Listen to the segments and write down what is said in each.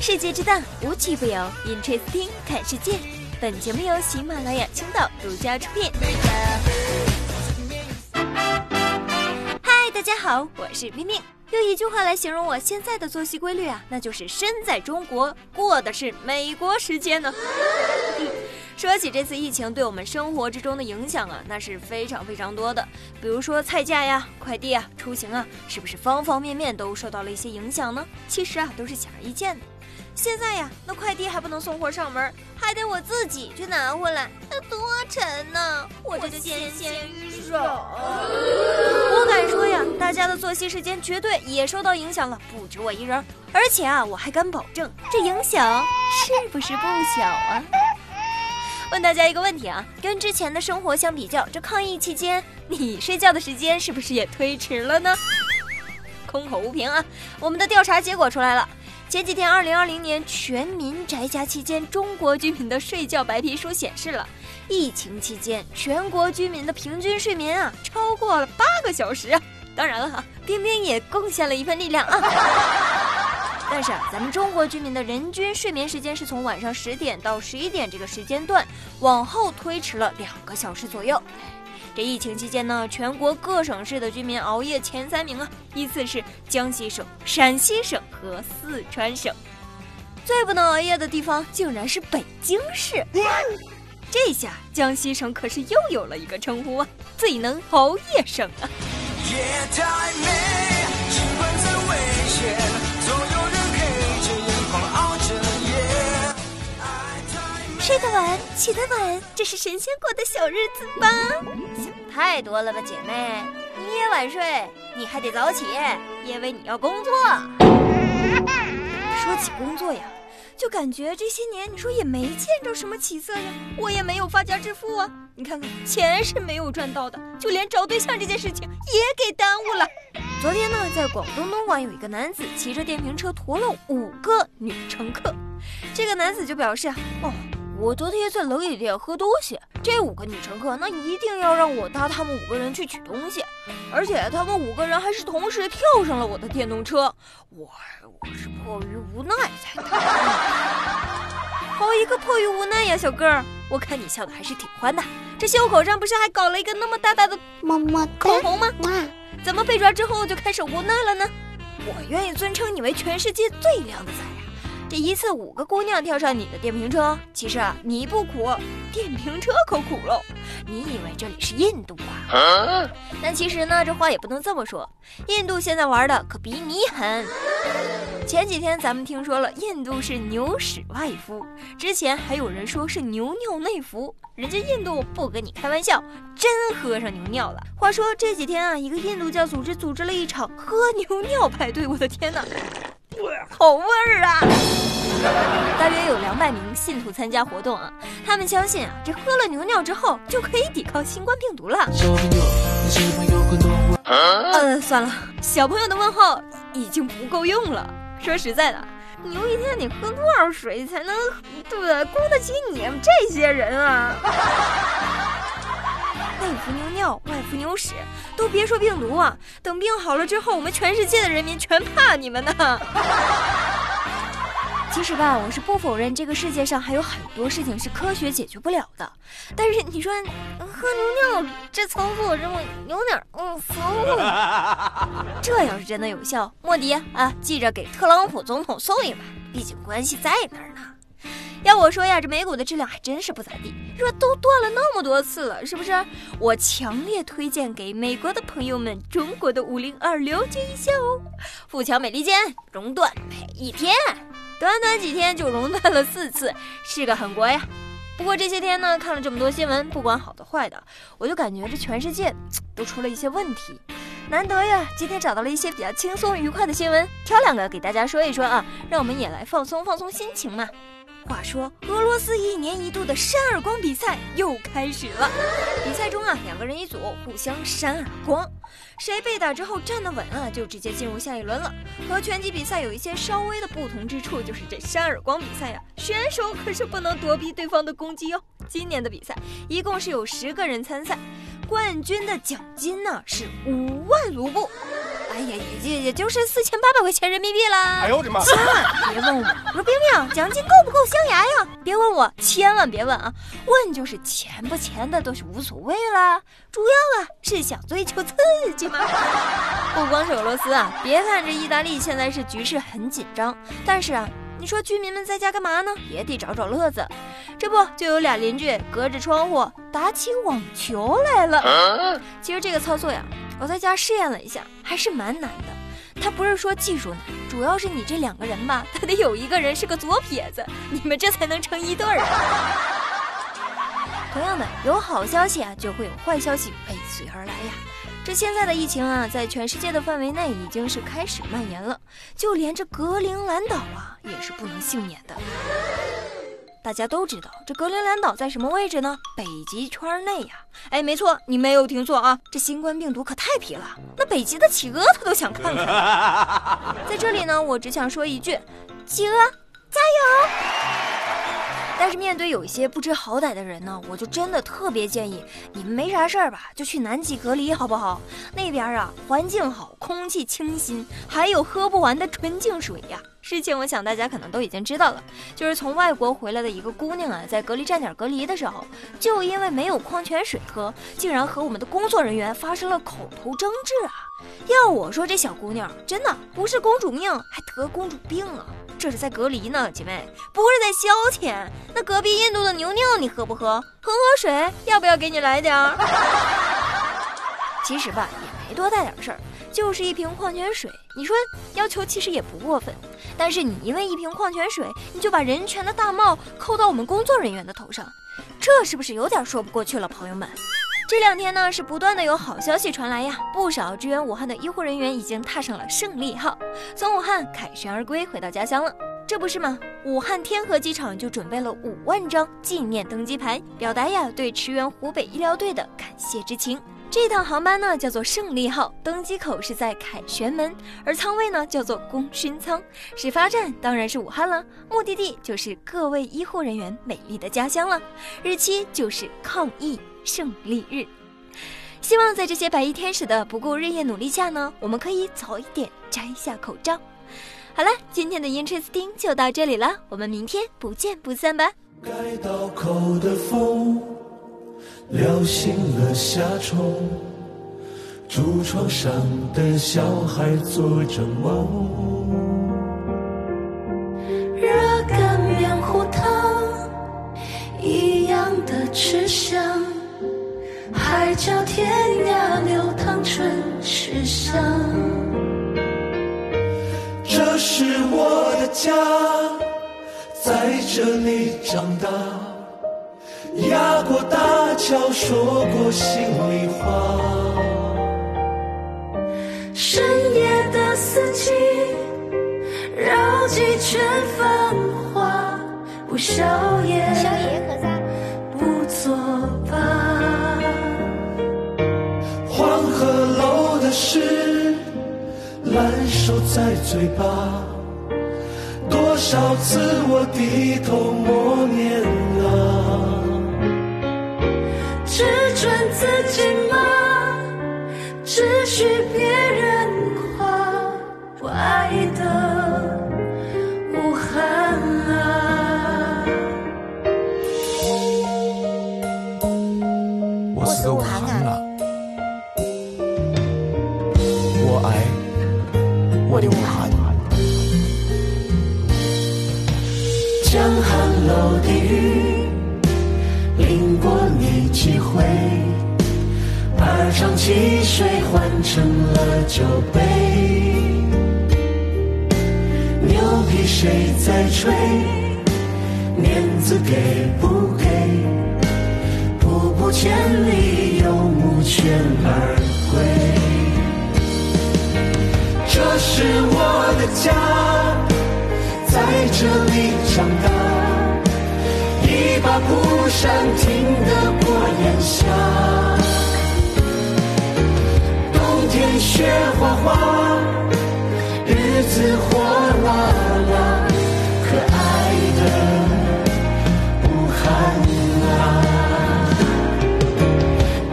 世界之大，无奇不有。Interesting，看世界，本节目由喜马拉雅青岛独家出品。嗨，大家好，我是冰冰。用一句话来形容我现在的作息规律啊，那就是身在中国，过的是美国时间呢。说起这次疫情对我们生活之中的影响啊，那是非常非常多的。比如说菜价呀、快递啊、出行啊，是不是方方面面都受到了一些影响呢？其实啊，都是显而易见的。现在呀，那快递还不能送货上门，还得我自己去拿回来，那多沉呐！我这就纤纤玉手。我敢说呀，大家的作息时间绝对也受到影响了，不止我一人。而且啊，我还敢保证，这影响是不是不小啊？问大家一个问题啊，跟之前的生活相比较，这抗疫期间你睡觉的时间是不是也推迟了呢？空口无凭啊，我们的调查结果出来了。前几天，二零二零年全民宅家期间，中国居民的睡觉白皮书显示了，疫情期间全国居民的平均睡眠啊超过了八个小时。当然了哈，冰冰也贡献了一份力量啊。但是啊，咱们中国居民的人均睡眠时间是从晚上十点到十一点这个时间段往后推迟了两个小时左右。这疫情期间呢，全国各省市的居民熬夜前三名啊，依次是江西省、陕西省和四川省。最不能熬夜的地方竟然是北京市。这下江西省可是又有了一个称呼啊，最能熬夜省啊。睡得晚，起得晚，这是神仙过的小日子吧？想太多了吧，姐妹！你也晚睡，你还得早起，因为你要工作。说起工作呀，就感觉这些年你说也没见着什么起色呀，我也没有发家致富啊。你看看，钱是没有赚到的，就连找对象这件事情也给耽误了。昨天呢，在广东东莞有一个男子骑着电瓶车驮了五个女乘客，这个男子就表示啊，哦。我昨天在冷饮店喝东西，这五个女乘客那一定要让我搭他们五个人去取东西，而且他们五个人还是同时跳上了我的电动车，我我是迫于无奈才搭。好一个迫于无奈呀，小哥，我看你笑的还是挺欢的，这袖口上不是还搞了一个那么大大的么么口红吗？怎么被抓之后就开始无奈了呢？我愿意尊称你为全世界最靓的仔呀。这一次五个姑娘跳上你的电瓶车，其实啊你不苦，电瓶车可苦喽。你以为这里是印度啊？但其实呢，这话也不能这么说。印度现在玩的可比你狠。前几天咱们听说了，印度是牛屎外敷，之前还有人说是牛尿内服，人家印度不跟你开玩笑，真喝上牛尿了。话说这几天啊，一个印度教组织组织了一场喝牛尿派对，我的天哪！好味儿啊！大约有两百名信徒参加活动啊，他们相信啊，这喝了牛尿之后就可以抵抗新冠病毒了。呃，算了，小朋友的问候已经不够用了。说实在的，牛一天得喝多少水才能对不对？供得起你们这些人啊？内服牛尿，外服牛屎，都别说病毒啊！等病好了之后，我们全世界的人民全怕你们呢。其实吧，我是不否认这个世界上还有很多事情是科学解决不了的。但是你说喝牛尿这操作，这么有点嗯疯。这要是真的有效，莫迪啊，记着给特朗普总统送一碗，毕竟关系在那儿呢。要我说呀，这美股的质量还真是不咋地。说都断了那么多次了，是不是？我强烈推荐给美国的朋友们中国的五零二了解一下哦。富强美利坚熔断每一天，短短几天就熔断了四次，是个狠国呀。不过这些天呢，看了这么多新闻，不管好的坏的，我就感觉这全世界都出了一些问题。难得呀，今天找到了一些比较轻松愉快的新闻，挑两个给大家说一说啊，让我们也来放松放松心情嘛。话说，俄罗斯一年一度的扇耳光比赛又开始了。比赛中啊，两个人一组，互相扇耳光，谁被打之后站得稳啊，就直接进入下一轮了。和拳击比赛有一些稍微的不同之处，就是这扇耳光比赛呀，选手可是不能躲避对方的攻击哦。今年的比赛一共是有十个人参赛，冠军的奖金呢是五万卢布。哎呀，也也也就是四千八百块钱人民币啦。哎呦我的妈！千万别问我，我说冰冰，奖金够不够镶牙呀？别问我，千万别问啊！问就是钱不钱的都是无所谓啦，主要啊是想追求刺激嘛。不光是俄罗斯啊，别看这意大利现在是局势很紧张，但是啊。你说居民们在家干嘛呢？也得找找乐子。这不就有俩邻居隔着窗户打起网球来了？其实这个操作呀，我在家试验了一下，还是蛮难的。他不是说技术难，主要是你这两个人吧，他得有一个人是个左撇子，你们这才能成一对儿。同样的，有好消息啊，就会有坏消息伴随而来呀。这现在的疫情啊，在全世界的范围内已经是开始蔓延了，就连这格陵兰岛啊，也是不能幸免的。大家都知道，这格陵兰岛在什么位置呢？北极圈内呀。哎，没错，你没有听错啊，这新冠病毒可太皮了，那北极的企鹅它都想看看。在这里呢，我只想说一句，企鹅加油！但是面对有一些不知好歹的人呢，我就真的特别建议你们没啥事儿吧，就去南极隔离好不好？那边啊环境好，空气清新，还有喝不完的纯净水呀。事情我想大家可能都已经知道了，就是从外国回来的一个姑娘啊，在隔离站点隔离的时候，就因为没有矿泉水喝，竟然和我们的工作人员发生了口头争执啊！要我说，这小姑娘真的不是公主命，还得公主病啊！这是在隔离呢，姐妹，不是在消遣。那隔壁印度的牛尿你喝不喝？喝喝水，要不要给你来点儿？其实吧，也没多大点事儿，就是一瓶矿泉水。你说要求其实也不过分，但是你因为一瓶矿泉水，你就把人权的大帽扣到我们工作人员的头上，这是不是有点说不过去了，朋友们？这两天呢，是不断的有好消息传来呀，不少支援武汉的医护人员已经踏上了胜利号，从武汉凯旋而归，回到家乡了。这不是吗？武汉天河机场就准备了五万张纪念登机牌，表达呀对驰援湖北医疗队的感谢之情。这趟航班呢叫做胜利号，登机口是在凯旋门，而舱位呢叫做功勋舱，始发站当然是武汉了，目的地就是各位医护人员美丽的家乡了，日期就是抗疫。胜利日，希望在这些白衣天使的不顾日夜努力下呢，我们可以早一点摘下口罩。好了，今天的 Interesting 就到这里了，我们明天不见不散吧。盖道口的风撩醒了夏虫，竹床上的小孩做着梦，热干面糊汤一样的吃香。海角天涯，流淌春世香。这是我的家，在这里长大，压过大桥，说过心里话。深夜的四季，绕几圈繁华，不宵夜。宵夜何在？不作罢。是烂熟在嘴巴，多少次我低头默念啊，自己吗，只许别二厂汽水换成了酒杯，牛皮谁在吹？面子给不给？步步千里，游牧犬儿归。这是我的家，在这里长大，一把蒲扇听得过炎夏。雪花花，日子火辣辣，可爱的武汉啊，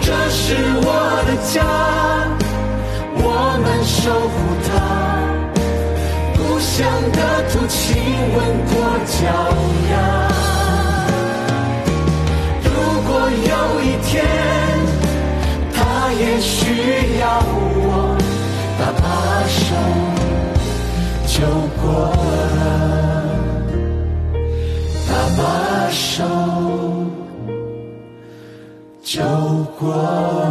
这是我的家，我们守护它，故乡的土亲吻过脚丫。需要我搭把手就过了搭把手就过。